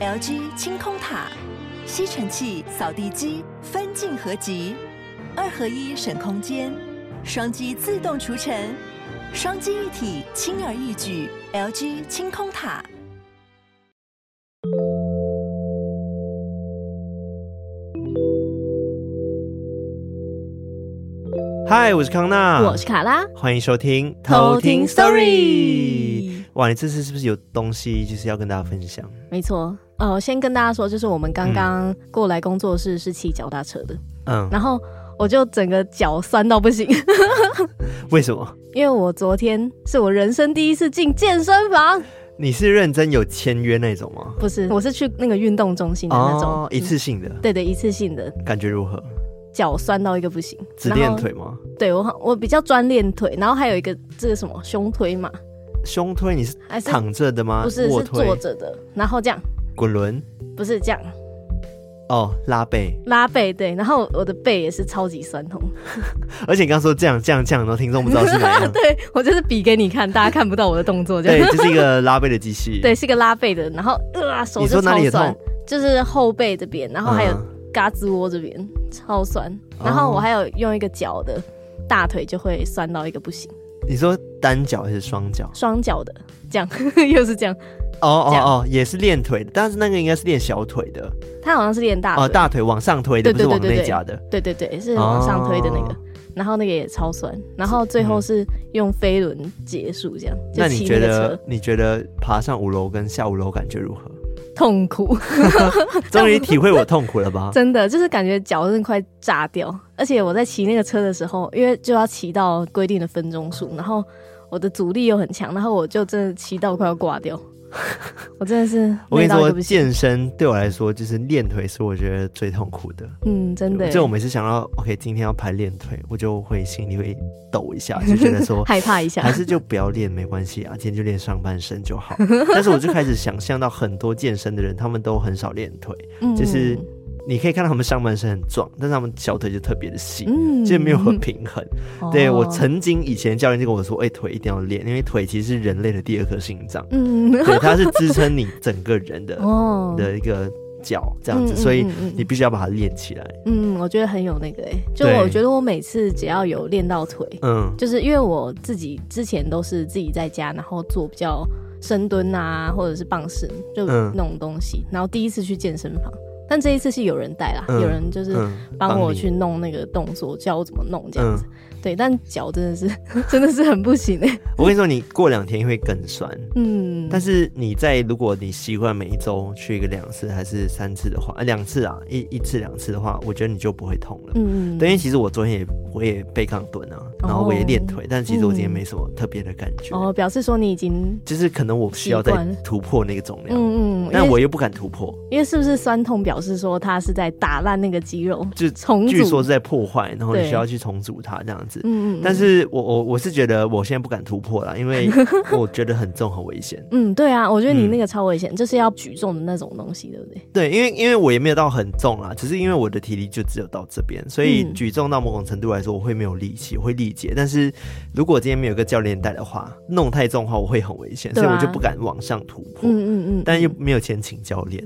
LG 清空塔，吸尘器、扫地机分镜合集，二合一省空间，双击自动除尘，双击一体轻而易举。LG 清空塔。嗨，我是康纳，我是卡拉，欢迎收听偷听 Story。哇，你这次是不是有东西就是要跟大家分享？没错，呃，先跟大家说，就是我们刚刚过来工作室是骑脚踏车的，嗯，然后我就整个脚酸到不行。为什么？因为我昨天是我人生第一次进健身房。你是认真有签约那种吗？不是，我是去那个运动中心的那种，哦，一次性的。对对，一次性的。感觉如何？脚酸到一个不行，只练腿吗？对，我我比较专练腿，然后还有一个这个什么胸推嘛？胸推你是躺着的吗？不是，是坐着的，然后这样滚轮？不是这样，哦，拉背，拉背对，然后我的背也是超级酸痛，而且你刚刚说这样这样这样，然后听众不知道是哪样，对我就是比给你看，大家看不到我的动作，这样 对，这是一个拉背的机器，对，是一个拉背的，然后呃，手就超酸，就是后背这边，然后还有。嘎吱窝这边超酸，然后我还有用一个脚的，大腿就会酸到一个不行。你说单脚还是双脚？双脚的，这样又是这样。哦哦哦，也是练腿的，但是那个应该是练小腿的。他好像是练大腿。哦，大腿往上推的，不是往内夹的。对对对，是往上推的那个。然后那个也超酸，然后最后是用飞轮结束这样。那你觉得？你觉得爬上五楼跟下五楼感觉如何？痛苦，终于体会我痛苦了吧？真的，就是感觉脚真的快炸掉。而且我在骑那个车的时候，因为就要骑到规定的分钟数，然后我的阻力又很强，然后我就真的骑到快要挂掉。我真的是，我跟你说，健身对我来说就是练腿是我觉得最痛苦的。嗯，真的。就我每次想到，OK，今天要排练腿，我就会心里会抖一下，就觉得说 害怕一下，还是就不要练，没关系啊，今天就练上半身就好。但是我就开始想象到很多健身的人，他们都很少练腿，就是。你可以看到他们上半身很壮，但是他们小腿就特别的细，嗯，就没有很平衡。哦、对，我曾经以前教练就跟我说：“哎、欸，腿一定要练，因为腿其实是人类的第二颗心脏，嗯，对，它是支撑你整个人的哦。的一个脚这样子，嗯、所以你必须要把它练起来。嗯，我觉得很有那个哎、欸，就我觉得我每次只要有练到腿，嗯，就是因为我自己之前都是自己在家，然后做比较深蹲啊，或者是棒式，就那种东西，然后第一次去健身房。但这一次是有人带啦，嗯、有人就是帮我去弄那个动作，教我怎么弄这样子。嗯对，但脚真的是 真的是很不行哎！我跟你说，你过两天会更酸。嗯，但是你在如果你习惯每一周去一个两次还是三次的话，呃，两次啊，一一次两次的话，我觉得你就不会痛了。嗯，对，因为其实我昨天也我也背杠蹲啊，然后我也练腿，哦、但其实我今天没什么特别的感觉。哦，表示说你已经就是可能我需要再突破那个重量。嗯嗯，但我又不敢突破，因为是不是酸痛表示说它是在打烂那个肌肉，就重组，据说是在破坏，然后你需要去重组它这样子。嗯嗯，但是我我我是觉得我现在不敢突破了，因为 我觉得很重很危险。嗯，对啊，我觉得你那个超危险，就是要举重的那种东西，对不对？对，因为因为我也没有到很重啦，只是因为我的体力就只有到这边，所以举重到某种程度来说，我会没有力气，我会力竭。但是如果今天没有个教练带的话，弄太重的话，我会很危险，所以我就不敢往上突破。嗯嗯嗯，但又没有钱请教练，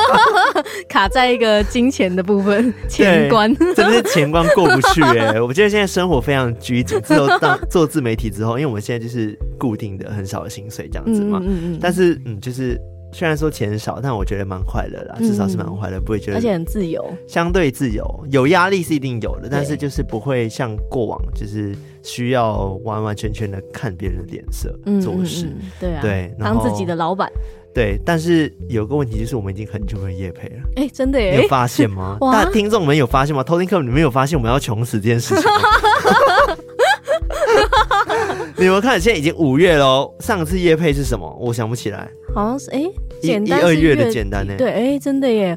卡在一个金钱的部分，钱关真的是钱关过不去哎！我觉得现在生活非常。拘谨，自从当做自媒体之后，因为我们现在就是固定的很少的薪水这样子嘛，嗯嗯嗯，但是嗯，就是虽然说钱少，但我觉得蛮快乐啦，至少是蛮快乐，不会觉得，而且很自由，相对自由，有压力是一定有的，但是就是不会像过往就是需要完完全全的看别人的脸色做事，对啊，对，当自己的老板。对，但是有个问题就是，我们已经很久没有夜配了。哎、欸，真的耶？你有发现吗？哇大听众们有发现吗？偷听客，你们有发现我们要穷死这件事情吗？你们看，现在已经五月喽。上次夜配是什么？我想不起来。好像是哎，一、一二月的简单呢？对，哎，真的耶，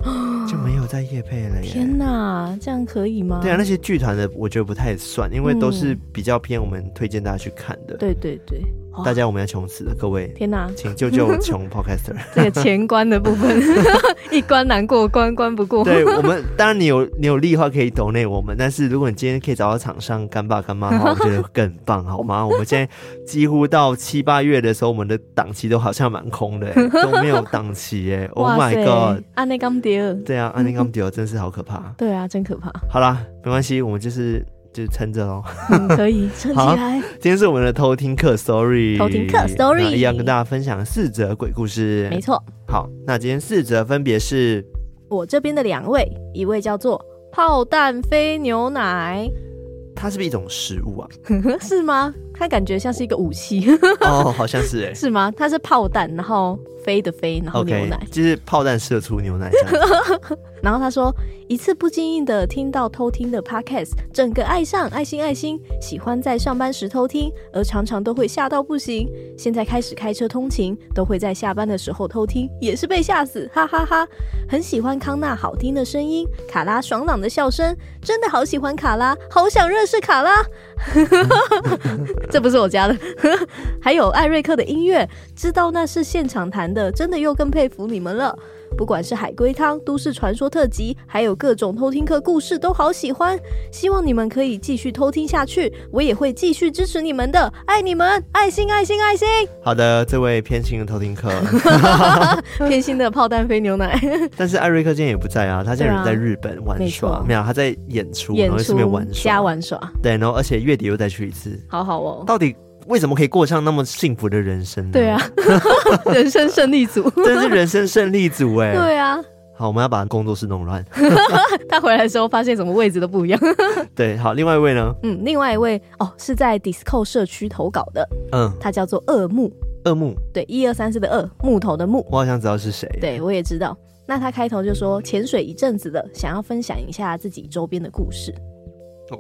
就没有在夜配了耶。天哪，这样可以吗？对啊，那些剧团的我觉得不太算，因为都是比较偏我们推荐大家去看的。对对对。大家我们要穷死了，各位！天哪，请救救穷 Podcaster。这个钱关的部分，一关难过关关不过。对我们，当然你有你有利的话可以 donate 我们，但是如果你今天可以找到厂商干爸干妈的话，我觉得更棒，好吗？我们现在几乎到七八月的时候，我们的档期都好像蛮空的，都没有档期耶。Oh my god！安内甘迪尔，对啊，安内甘迪尔真是好可怕。对啊，真可怕。好啦，没关系，我们就是。就撑着喽，可以 撑起来。今天是我们的偷听课 story，偷听课 story，一样跟大家分享四则鬼故事。没错。好，那今天四则分别是我这边的两位，一位叫做炮弹飞牛奶，它是不是一种食物啊？是吗？它感觉像是一个武器。哦，好像是哎。是吗？它是炮弹，然后。飞的飞，然后牛奶，okay, 就是炮弹射出牛奶。然后他说，一次不经意的听到偷听的 podcast，整个爱上，爱心爱心，喜欢在上班时偷听，而常常都会吓到不行。现在开始开车通勤，都会在下班的时候偷听，也是被吓死，哈哈哈哈。很喜欢康纳好听的声音，卡拉爽朗的笑声，真的好喜欢卡拉，好想认识卡拉。这不是我家的。还有艾瑞克的音乐，知道那是现场弹的，真的又更佩服你们了。不管是海龟汤、都市传说特辑，还有各种偷听客故事，都好喜欢。希望你们可以继续偷听下去，我也会继续支持你们的，爱你们，爱心，爱心，爱心。好的，这位偏心的偷听客，偏心的炮弹飞牛奶。但是艾瑞克今天也不在啊，他现在人在日本玩耍，啊、没，没有他在演出，演出然后顺便玩耍，瞎玩耍。对，然后而且月底又再去一次，好好哦。到底？为什么可以过上那么幸福的人生呢？对啊，人生胜利组，真是人生胜利组哎。对啊，好，我们要把工作室弄乱。他回来的时候发现什么位置都不一样。对，好，另外一位呢？嗯，另外一位哦，是在 Discord 社区投稿的。嗯，他叫做二木。二木，对，一二三四的二，木头的木。我好像知道是谁。对，我也知道。那他开头就说潜水一阵子了，想要分享一下自己周边的故事。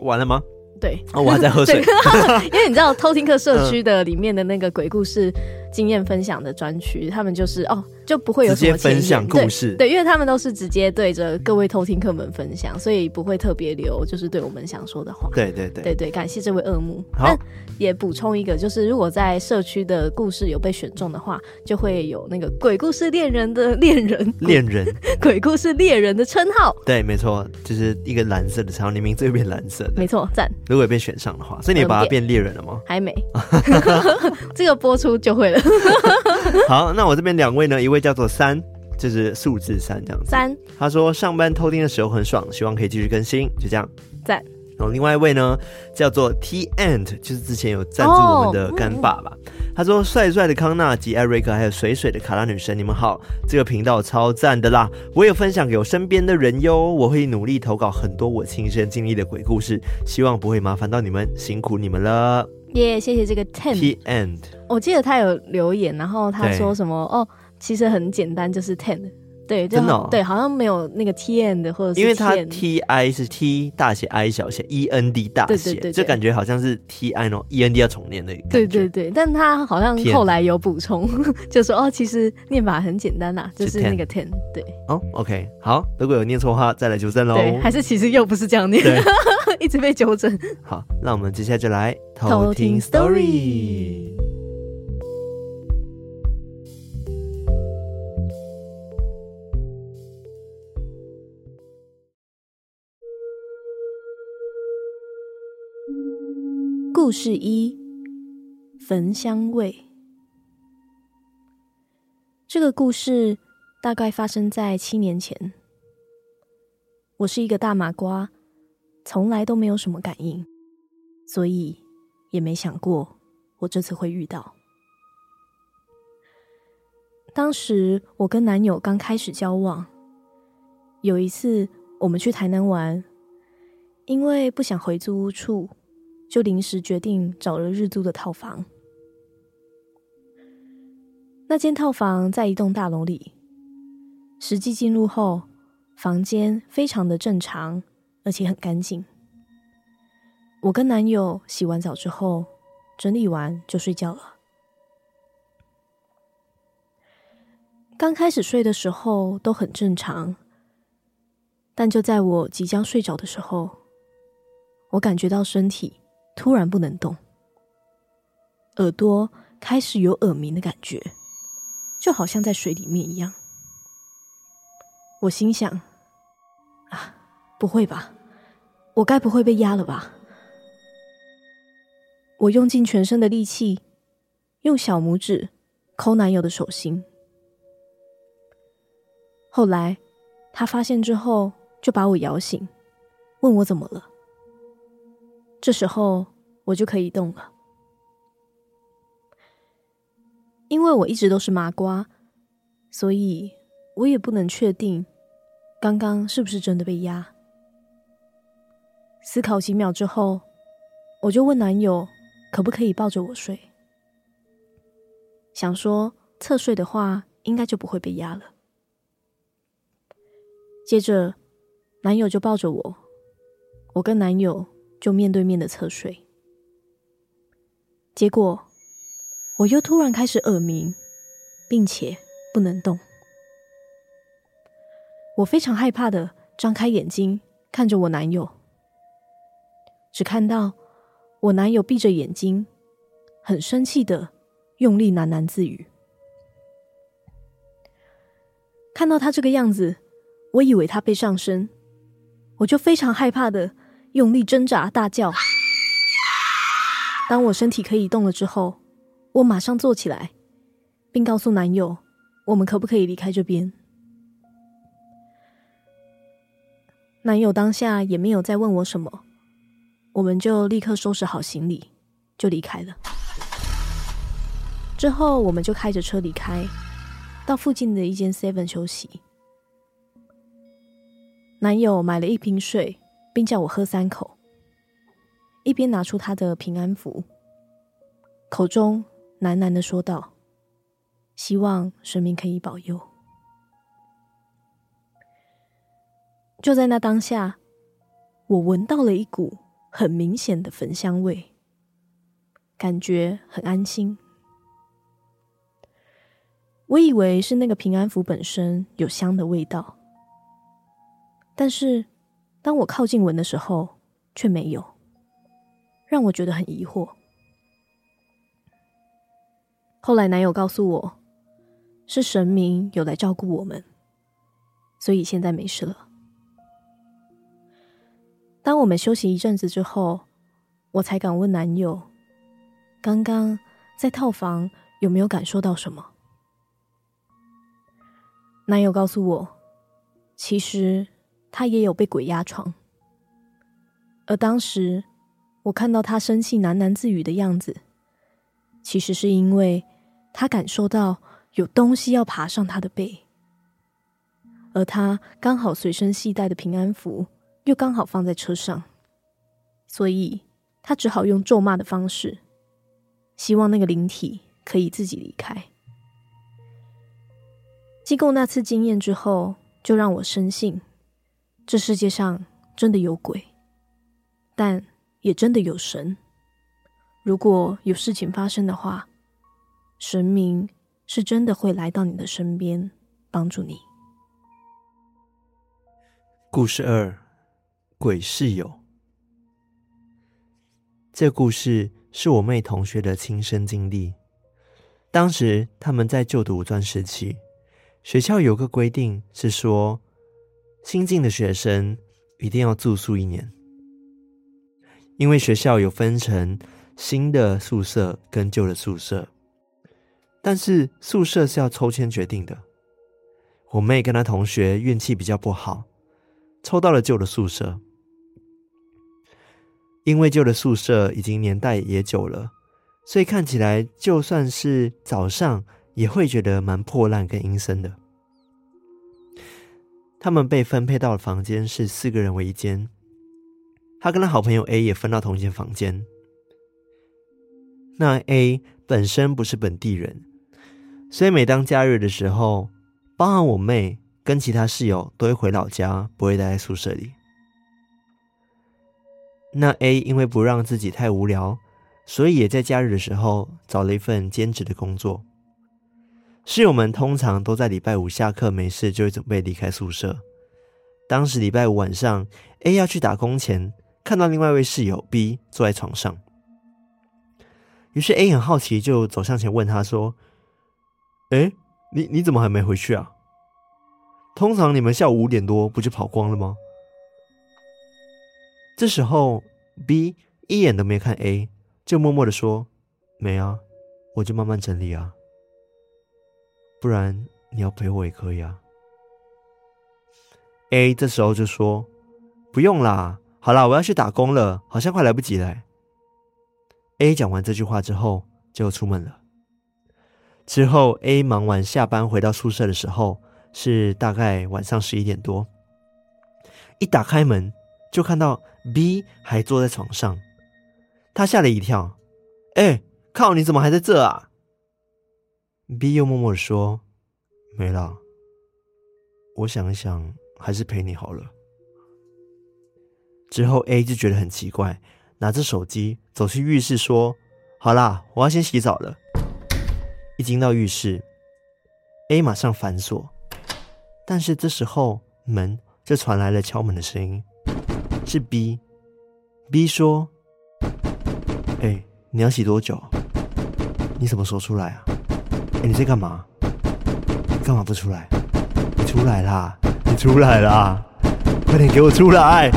完了吗？对，哦，我还在喝水，因为你知道偷听课社区的里面的那个鬼故事经验分享的专区，他们就是哦。就不会有什么直接分享故事，对，对，因为他们都是直接对着各位偷听客们分享，所以不会特别留，就是对我们想说的话。对对对对对，感谢这位恶木。好，也补充一个，就是如果在社区的故事有被选中的话，就会有那个鬼故事恋人的恋人 恋人鬼故事猎人的称号。对，没错，就是一个蓝色的称号，你名字会变蓝色的。没错，赞。如果被选上的话，所以你把它变猎人了吗？还没，这个播出就会了。好，那我这边两位呢，一位叫做三。就是数字三这样子。三，他说上班偷听的时候很爽，希望可以继续更新，就这样。赞。然后另外一位呢，叫做 T and，就是之前有赞助我们的干爸爸。哦嗯、他说帅帅的康纳及艾瑞克，还有水水的卡拉女神，你们好，这个频道超赞的啦！我有分享给我身边的人哟，我会努力投稿很多我亲身经历的鬼故事，希望不会麻烦到你们，辛苦你们了。耶，yeah, 谢谢这个 Ten T and。我记得他有留言，然后他说什么哦。其实很简单，就是 ten，对，真的、哦，对，好像没有那个 t n 的或者是，因为他 t i 是 t 大写 i 小写 e n d 大写，对对对，对，就感觉好像是 t i 哦 e n d 要重念的，对对对，但他好像后来有补充，就说哦，其实念法很简单呐，就是那个 ten，对，哦，OK，好，如果有念错的话，再来纠正喽，对，还是其实又不是这样念，一直被纠正。好，那我们接下来就来偷听 story。故事一：焚香味。这个故事大概发生在七年前。我是一个大麻瓜，从来都没有什么感应，所以也没想过我这次会遇到。当时我跟男友刚开始交往，有一次我们去台南玩，因为不想回租屋处。就临时决定找了日租的套房。那间套房在一栋大楼里，实际进入后，房间非常的正常，而且很干净。我跟男友洗完澡之后，整理完就睡觉了。刚开始睡的时候都很正常，但就在我即将睡着的时候，我感觉到身体。突然不能动，耳朵开始有耳鸣的感觉，就好像在水里面一样。我心想：啊，不会吧，我该不会被压了吧？我用尽全身的力气，用小拇指抠男友的手心。后来他发现之后，就把我摇醒，问我怎么了。这时候我就可以动了，因为我一直都是麻瓜，所以我也不能确定刚刚是不是真的被压。思考几秒之后，我就问男友。可不可以抱着我睡？想说侧睡的话，应该就不会被压了。接着，男友就抱着我，我跟男友就面对面的侧睡。结果，我又突然开始耳鸣，并且不能动。我非常害怕的张开眼睛看着我男友，只看到。我男友闭着眼睛，很生气的用力喃喃自语。看到他这个样子，我以为他被上身，我就非常害怕的用力挣扎大叫。当我身体可以动了之后，我马上坐起来，并告诉男友，我们可不可以离开这边？男友当下也没有再问我什么。我们就立刻收拾好行李，就离开了。之后，我们就开着车离开，到附近的一间 Seven 休息。男友买了一瓶水，并叫我喝三口，一边拿出他的平安符，口中喃喃的说道：“希望神明可以保佑。”就在那当下，我闻到了一股。很明显的焚香味，感觉很安心。我以为是那个平安符本身有香的味道，但是当我靠近闻的时候，却没有，让我觉得很疑惑。后来男友告诉我，是神明有来照顾我们，所以现在没事了。当我们休息一阵子之后，我才敢问男友：“刚刚在套房有没有感受到什么？”男友告诉我，其实他也有被鬼压床，而当时我看到他生气喃喃自语的样子，其实是因为他感受到有东西要爬上他的背，而他刚好随身携带的平安符。又刚好放在车上，所以他只好用咒骂的方式，希望那个灵体可以自己离开。经过那次经验之后，就让我深信，这世界上真的有鬼，但也真的有神。如果有事情发生的话，神明是真的会来到你的身边帮助你。故事二。鬼室友，这故事是我妹同学的亲身经历。当时他们在就读专时期，学校有个规定是说，新进的学生一定要住宿一年，因为学校有分成新的宿舍跟旧的宿舍，但是宿舍是要抽签决定的。我妹跟她同学运气比较不好，抽到了旧的宿舍。因为旧的宿舍已经年代也久了，所以看起来就算是早上也会觉得蛮破烂跟阴森的。他们被分配到的房间是四个人为一间，他跟他好朋友 A 也分到同一间房间。那 A 本身不是本地人，所以每当假日的时候，包含我妹跟其他室友都会回老家，不会待在宿舍里。那 A 因为不让自己太无聊，所以也在假日的时候找了一份兼职的工作。室友们通常都在礼拜五下课没事就会准备离开宿舍。当时礼拜五晚上，A 要去打工前，看到另外一位室友 B 坐在床上。于是 A 很好奇，就走上前问他说：“哎，你你怎么还没回去啊？通常你们下午五点多不就跑光了吗？”这时候 B 一眼都没看 A，就默默的说：“没啊，我就慢慢整理啊。不然你要陪我也可以啊。”A 这时候就说：“不用啦，好啦，我要去打工了，好像快来不及了。”A 讲完这句话之后就出门了。之后 A 忙完下班回到宿舍的时候是大概晚上十一点多，一打开门就看到。B 还坐在床上，他吓了一跳。哎、靠！你怎么还在这啊？B 又默默的说：“没啦。我想一想，还是陪你好了。”之后 A 就觉得很奇怪，拿着手机走去浴室说：“好啦，我要先洗澡了。”一进到浴室，A 马上反锁，但是这时候门就传来了敲门的声音。是 B，B 说：“哎、你要洗多久？你什么时候出来啊？哎、你在干嘛？干嘛不出来？你出来啦！你出来啦！快点给我出来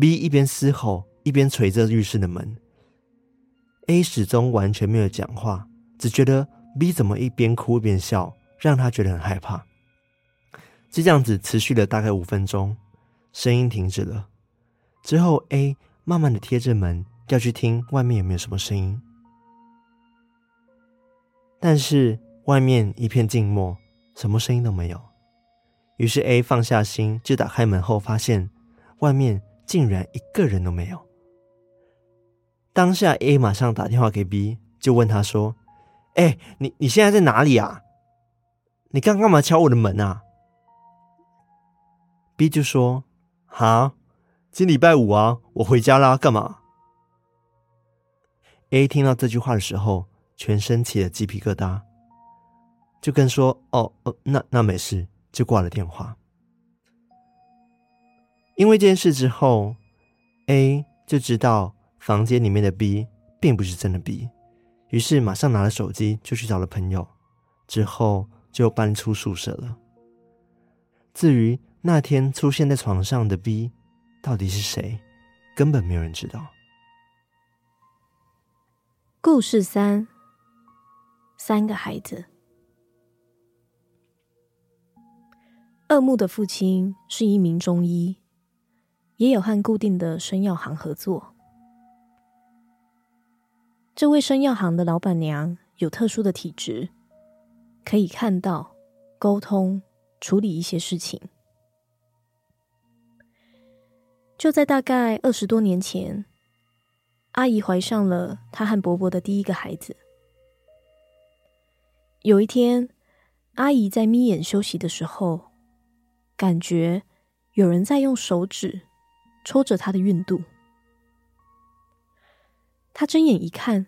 ！”B 一边嘶吼，一边捶着浴室的门。A 始终完全没有讲话，只觉得 B 怎么一边哭一边笑，让他觉得很害怕。就这样子持续了大概五分钟，声音停止了。之后，A 慢慢的贴着门，要去听外面有没有什么声音。但是外面一片静默，什么声音都没有。于是 A 放下心，就打开门后，发现外面竟然一个人都没有。当下 A 马上打电话给 B，就问他说：“哎，你你现在在哪里啊？你刚干嘛敲我的门啊？” B 就说：“哈，今礼拜五啊，我回家啦，干嘛？”A 听到这句话的时候，全身起了鸡皮疙瘩，就跟说：“哦哦，那那没事。”就挂了电话。因为这件事之后，A 就知道房间里面的 B 并不是真的 B，于是马上拿了手机就去找了朋友，之后就搬出宿舍了。至于，那天出现在床上的 B 到底是谁？根本没有人知道。故事三：三个孩子。二木的父亲是一名中医，也有和固定的生药行合作。这位生药行的老板娘有特殊的体质，可以看到、沟通、处理一些事情。就在大概二十多年前，阿姨怀上了她和伯伯的第一个孩子。有一天，阿姨在眯眼休息的时候，感觉有人在用手指戳着她的孕肚。她睁眼一看，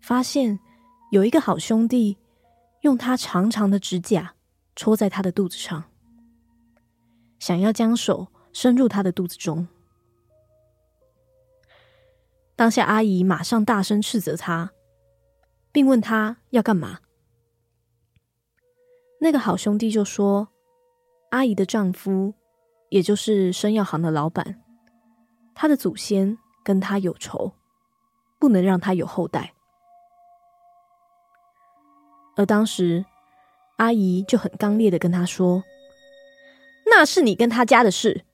发现有一个好兄弟用他长长的指甲戳在她的肚子上，想要将手。伸入她的肚子中。当下，阿姨马上大声斥责他，并问他要干嘛。那个好兄弟就说：“阿姨的丈夫，也就是生药行的老板，他的祖先跟他有仇，不能让他有后代。”而当时，阿姨就很刚烈的跟他说：“那是你跟他家的事。”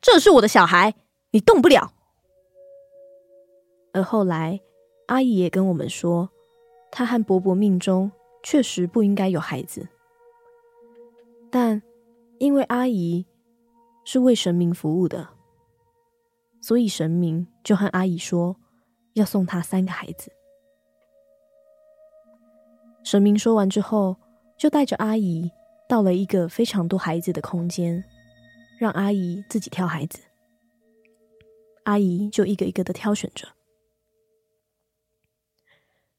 这是我的小孩，你动不了。而后来，阿姨也跟我们说，她和伯伯命中确实不应该有孩子，但因为阿姨是为神明服务的，所以神明就和阿姨说要送她三个孩子。神明说完之后，就带着阿姨到了一个非常多孩子的空间。让阿姨自己挑孩子，阿姨就一个一个的挑选着。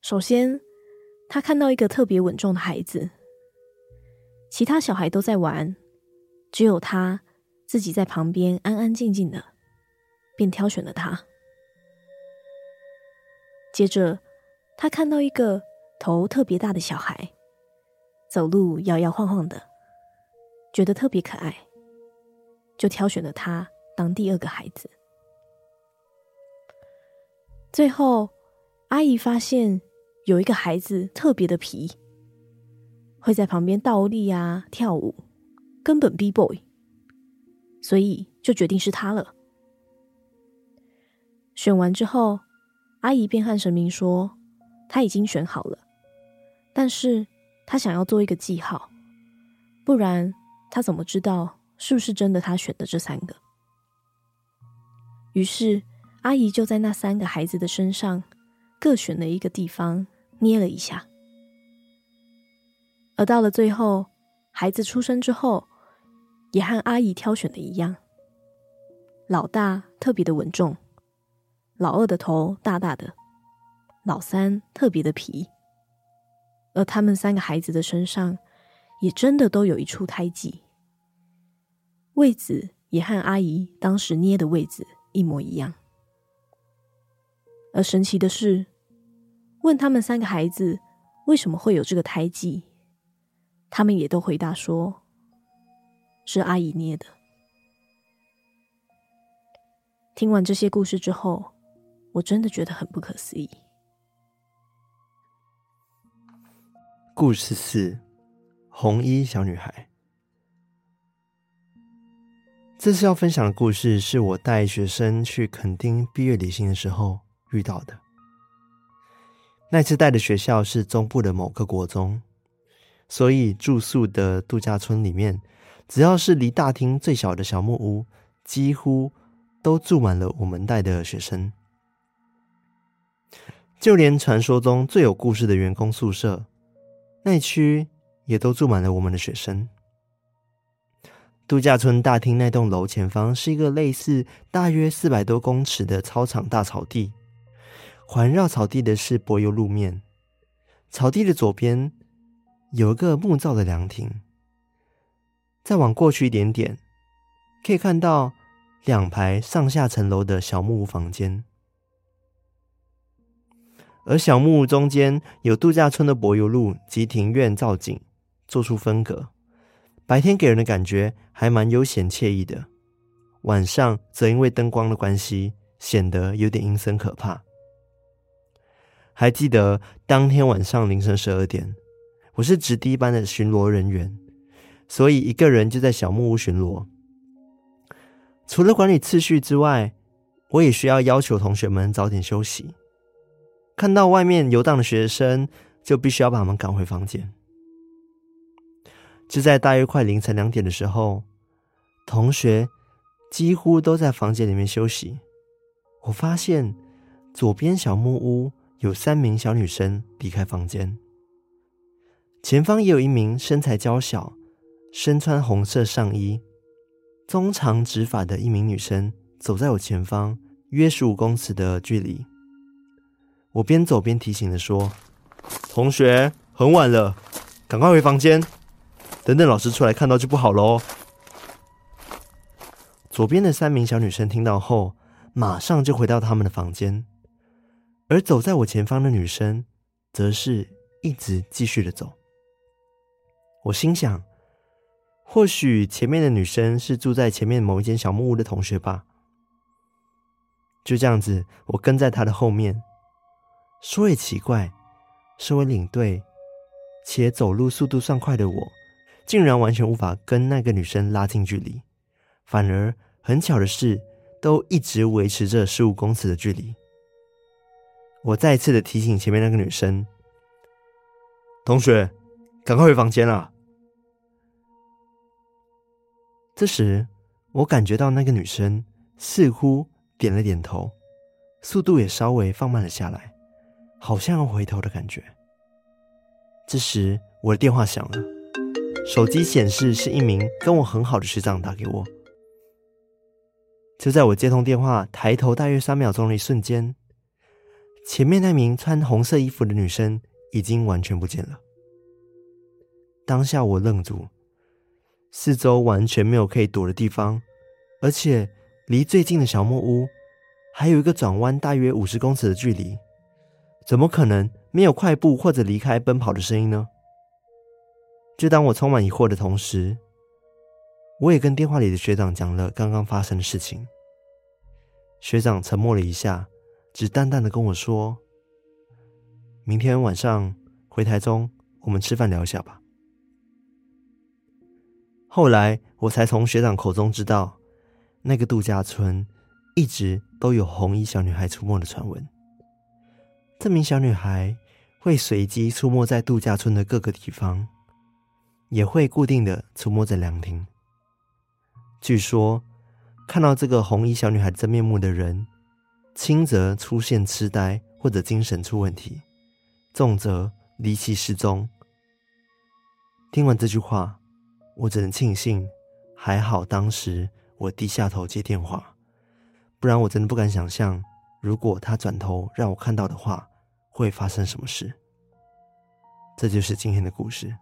首先，他看到一个特别稳重的孩子，其他小孩都在玩，只有他自己在旁边安安静静的，便挑选了他。接着，他看到一个头特别大的小孩，走路摇摇晃晃的，觉得特别可爱，就挑选了他当第二个孩子。最后，阿姨发现有一个孩子特别的皮，会在旁边倒立啊、跳舞，根本 B-boy，所以就决定是他了。选完之后，阿姨便和神明说，她已经选好了，但是她想要做一个记号，不然她怎么知道是不是真的她选的这三个？于是阿姨就在那三个孩子的身上各选了一个地方捏了一下，而到了最后，孩子出生之后，也和阿姨挑选的一样，老大特别的稳重。老二的头大大的，老三特别的皮，而他们三个孩子的身上也真的都有一处胎记，位子也和阿姨当时捏的位子一模一样。而神奇的是，问他们三个孩子为什么会有这个胎记，他们也都回答说，是阿姨捏的。听完这些故事之后，我真的觉得很不可思议。故事四：红衣小女孩。这次要分享的故事是我带学生去垦丁毕业旅行的时候遇到的。那次带的学校是中部的某个国中，所以住宿的度假村里面，只要是离大厅最小的小木屋，几乎都住满了我们带的学生。就连传说中最有故事的员工宿舍，那区也都住满了我们的学生。度假村大厅那栋楼前方是一个类似大约四百多公尺的操场大草地，环绕草地的是柏油路面。草地的左边有一个木造的凉亭，再往过去一点点，可以看到两排上下层楼的小木屋房间。而小木屋中间有度假村的柏油路及庭院造景，做出分隔。白天给人的感觉还蛮悠闲惬意的，晚上则因为灯光的关系，显得有点阴森可怕。还记得当天晚上凌晨十二点，我是值第一班的巡逻人员，所以一个人就在小木屋巡逻。除了管理次序之外，我也需要要求同学们早点休息。看到外面游荡的学生，就必须要把他们赶回房间。就在大约快凌晨两点的时候，同学几乎都在房间里面休息。我发现左边小木屋有三名小女生离开房间，前方也有一名身材娇小、身穿红色上衣、中长直发的一名女生走在我前方约十五公尺的距离。我边走边提醒的说：“同学，很晚了，赶快回房间，等等老师出来看到就不好喽。”左边的三名小女生听到后，马上就回到他们的房间，而走在我前方的女生，则是一直继续的走。我心想，或许前面的女生是住在前面某一间小木屋的同学吧。就这样子，我跟在她的后面。说也奇怪，身为领队且走路速度算快的我，竟然完全无法跟那个女生拉近距离，反而很巧的是，都一直维持着十五公尺的距离。我再次的提醒前面那个女生：“同学，赶快回房间啦！”这时，我感觉到那个女生似乎点了点头，速度也稍微放慢了下来。好像要回头的感觉。这时，我的电话响了，手机显示是一名跟我很好的学长打给我。就在我接通电话、抬头大约三秒钟的一瞬间，前面那名穿红色衣服的女生已经完全不见了。当下我愣住，四周完全没有可以躲的地方，而且离最近的小木屋还有一个转弯大约五十公尺的距离。怎么可能没有快步或者离开奔跑的声音呢？就当我充满疑惑的同时，我也跟电话里的学长讲了刚刚发生的事情。学长沉默了一下，只淡淡的跟我说：“明天晚上回台中，我们吃饭聊一下吧。”后来我才从学长口中知道，那个度假村一直都有红衣小女孩出没的传闻。这名小女孩会随机出没在度假村的各个地方，也会固定的出没在凉亭。据说，看到这个红衣小女孩真面目的人，轻则出现痴呆或者精神出问题，重则离奇失踪。听完这句话，我只能庆幸，还好当时我低下头接电话，不然我真的不敢想象，如果他转头让我看到的话，会发生什么事。这就是今天的故事。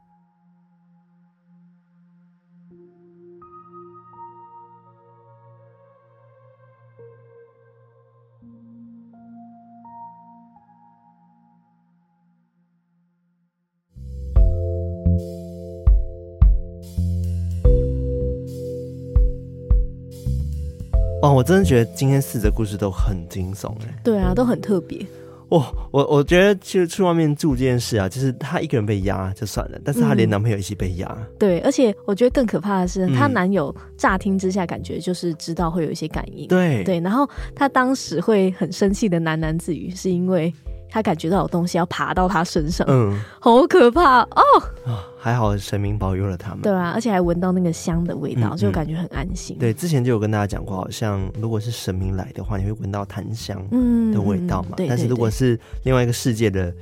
我真的觉得今天四则故事都很惊悚哎。对啊，都很特别。哦，我我觉得去去外面住这件事啊，就是她一个人被压就算了，但是她连男朋友一起被压。嗯。对，而且我觉得更可怕的是，她男友乍听之下感觉就是知道会有一些感应。对对，然后她当时会很生气的喃喃自语，是因为。他感觉到有东西要爬到他身上，嗯，好可怕哦！啊，还好神明保佑了他们。对啊，而且还闻到那个香的味道，嗯嗯，就感觉很安心。对，之前就有跟大家讲过，好像如果是神明来的话，你会闻到檀香的味道嘛。嗯，对对对。但是如果是另外一个世界的。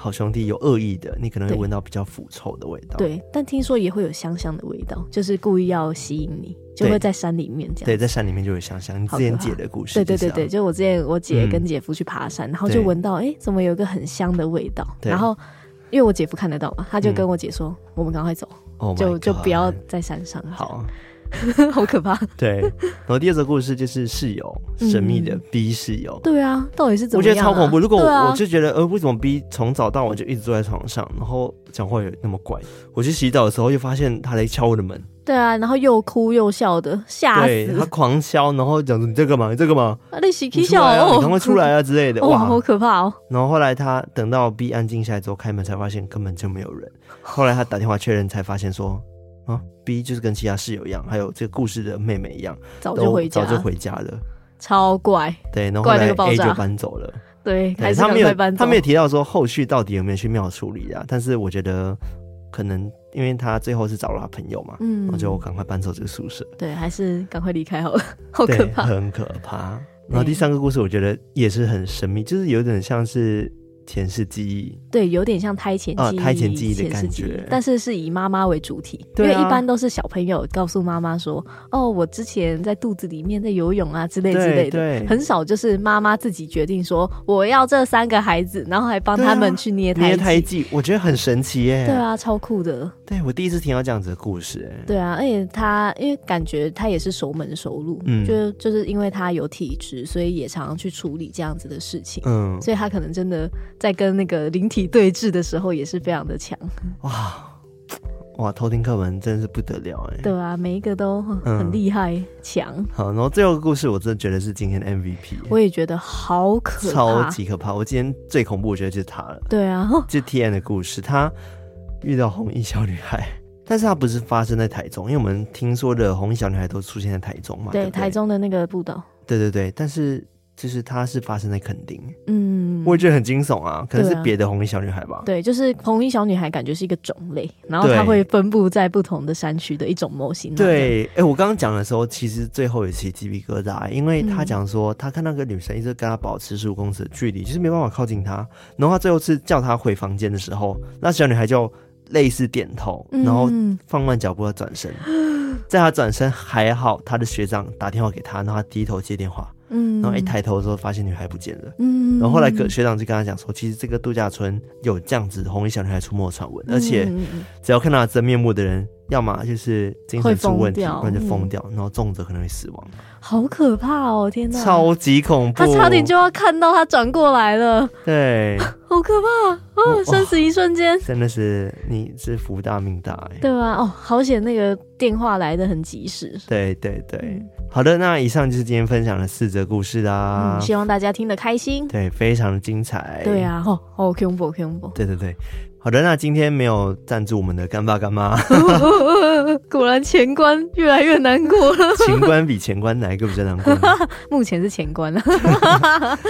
好兄弟有恶意的，你可能会闻到比较腐臭的味道。对，但听说也会有香香的味道，就是故意要吸引你，就会在山里面这样。对，在山里面就有香香。你之前姐的故事，对对对对，就我之前我姐跟姐夫去爬山，嗯、然后就闻到，哎、欸，怎么有一个很香的味道？然后因为我姐夫看得到嘛，他就跟我姐说：“嗯、我们赶快走，oh、就就不要在山上。”好。好可怕。对，然后第二个故事就是室友神秘的 B 室友。对啊，到底是怎么样？我觉得超恐怖。如果我就觉得，呃，为什么 B 从早到晚就一直坐在床上，然后讲话也那么怪？我去洗澡的时候，又发现他在敲我的门。对啊，然后又哭又笑的，吓死！他狂敲，然后讲说：“你在干嘛？你在干嘛？”啊，你洗洗笑哦，你赶快出来啊之类的。哇，好可怕哦！然后后来他等到 B 安静下来之后，开门才发现根本就没有人。后来他打电话确认，才发现说。啊，B 就是跟其他室友一样，还有这个故事的妹妹一样，早就回家，早就回家了，超怪。对，然后后来 A 就搬走了。对，对他没有，他没有提到说后续到底有没有去庙处理啊？但是我觉得可能因为他最后是找了他朋友嘛，嗯，然后就赶快搬走这个宿舍。对，还是赶快离开好了，好可怕，很可怕。然后第三个故事我觉得也是很神秘，就是有点像是。前世记忆，对，有点像胎前记忆，胎前记忆的感觉，但是是以妈妈为主体，因为一般都是小朋友告诉妈妈说：“哦，我之前在肚子里面在游泳啊，之类之类的。”很少就是妈妈自己决定说我要这三个孩子，然后还帮他们去捏胎胎记，我觉得很神奇耶。对啊，超酷的。对，我第一次听到这样子的故事，哎。对啊，而且他因为感觉他也是熟门熟路，嗯，就就是因为他有体质，所以也常常去处理这样子的事情，嗯，所以他可能真的。在跟那个灵体对峙的时候，也是非常的强。哇哇，偷听课文真的是不得了哎！对啊，每一个都很厉害强、嗯。好，然后最后一个故事，我真的觉得是今天的 MVP。我也觉得好可怕，超级可怕。我今天最恐怖，我觉得就是他了。对啊，就 T N 的故事，他遇到红衣小女孩，但是他不是发生在台中，因为我们听说的红衣小女孩都出现在台中嘛。对台中的那个步道。对对对，但是。就是它是发生在垦丁，嗯，我也觉得很惊悚啊，可能是别的红衣小女孩吧。对，就是红衣小女孩，感觉是一个种类，然后它会分布在不同的山区的一种模型。对，哎、欸，我刚刚讲的时候，其实最后也起鸡皮疙瘩，因为他讲说他看那个女生一直跟他保持十五公尺的距离，就是没办法靠近他。然后他最后是叫他回房间的时候，那小女孩就类似点头，然后放慢脚步要转身。在他转身还好，他的学长打电话给他，然后他低头接电话。嗯，然后一抬头的时候，发现女孩不见了。嗯，然后后来学长就跟他讲说，其实这个度假村有这样子红衣小女孩出没的传闻，而且只要看到真面目的人，要么就是精神出问题，不然就疯掉，然后重则可能会死亡。好可怕哦！天哪，超级恐怖！他差点就要看到他转过来了。对，好可怕哦！生死一瞬间，真的是你是福大命大哎，对吧？哦，好险那个电话来的很及时。对对对，嗯、好的，那以上就是今天分享的四则故事啦、嗯。希望大家听得开心。对，非常的精彩。对啊，哦哦，恐怖恐怖。对对对。好的，那今天没有赞助我们的干爸干妈，果然钱关越来越难过了。情关比钱关哪一个比较难过？目前是钱关了。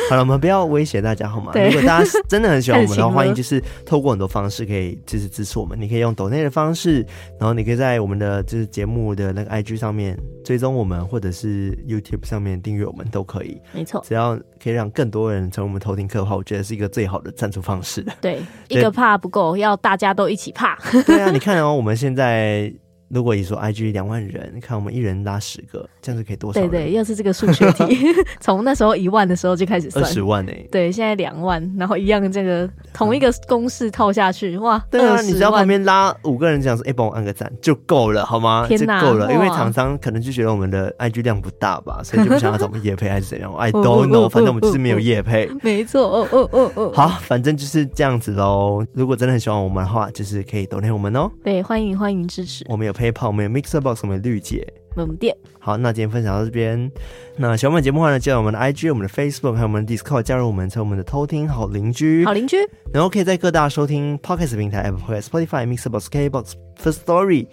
好了，我们不要威胁大家好吗？如果大家真的很喜欢我们的话，欢迎就是透过很多方式可以支持支持我们。你可以用抖内的方式，然后你可以在我们的就是节目的那个 IG 上面追踪我们，或者是 YouTube 上面订阅我们都可以。没错，只要可以让更多人成为我们偷听客的话，我觉得是一个最好的赞助方式。对，一个怕不够。要大家都一起怕。对啊，你看哦，我们现在。如果你说 IG 两万人，看我们一人拉十个，这样子可以多少？对对，又是这个数学题。从那时候一万的时候就开始算，二十万哎、欸。对，现在两万，然后一样这个同一个公式套下去，哇！对啊，你只要旁边拉五个人这样说，哎，帮我按个赞就够了，好吗？天哪，够了。因为厂商可能就觉得我们的 IG 量不大吧，所以就不想要找我们业配还是怎样？I don't know，反正我们就是没有夜配。没错，哦哦哦哦。好，反正就是这样子喽。如果真的很喜欢我们的话，就是可以 donate 我们哦。对，欢迎欢迎支持。我们有 PayPal，我们有 Mixer。box 我们绿姐，我们店好，那今天分享到这边。那喜欢我们节目的话呢，加入我们的 IG、我们的 Facebook 还有我们的 Discord，加入我们成为我们的偷听好邻居。好邻居，然后可以在各大收听 Podcast 平台，Apple、Podcast、Spotify、Mixer Box、KBox、First Story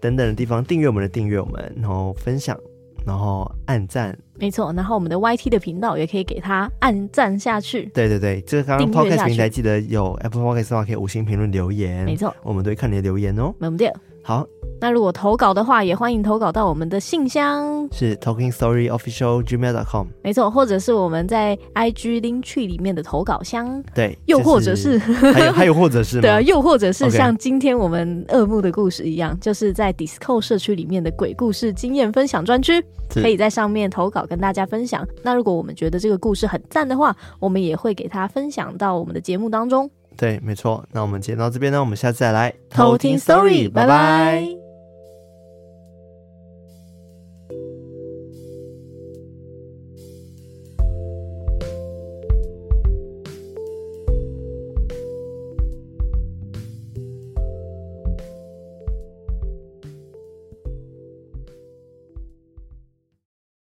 等等的地方订阅我们的订阅我们，然后分享，然后按赞。没错，然后我们的 YT 的频道也可以给他按赞下去。对对对，这个刚刚 Podcast 平台记得有 Apple Podcast 的话，可以五星评论留言。没错，我们都会看你的留言哦。没问题。好。那如果投稿的话，也欢迎投稿到我们的信箱，是 Talking Story Official Gmail.com。没错，或者是我们在 IG Linktree 里面的投稿箱。对，又或者是，是还有还有或者是，对啊，又或者是像今天我们恶梦的故事一样就是在 Discord 社区里面的鬼故事经验分享专区，可以在上面投稿跟大家分享。那如果我们觉得这个故事很赞的话，我们也会给它分享到我们的节目当中。对，没错。那我们今天到这边呢，我们下次再来偷听 Story，拜拜。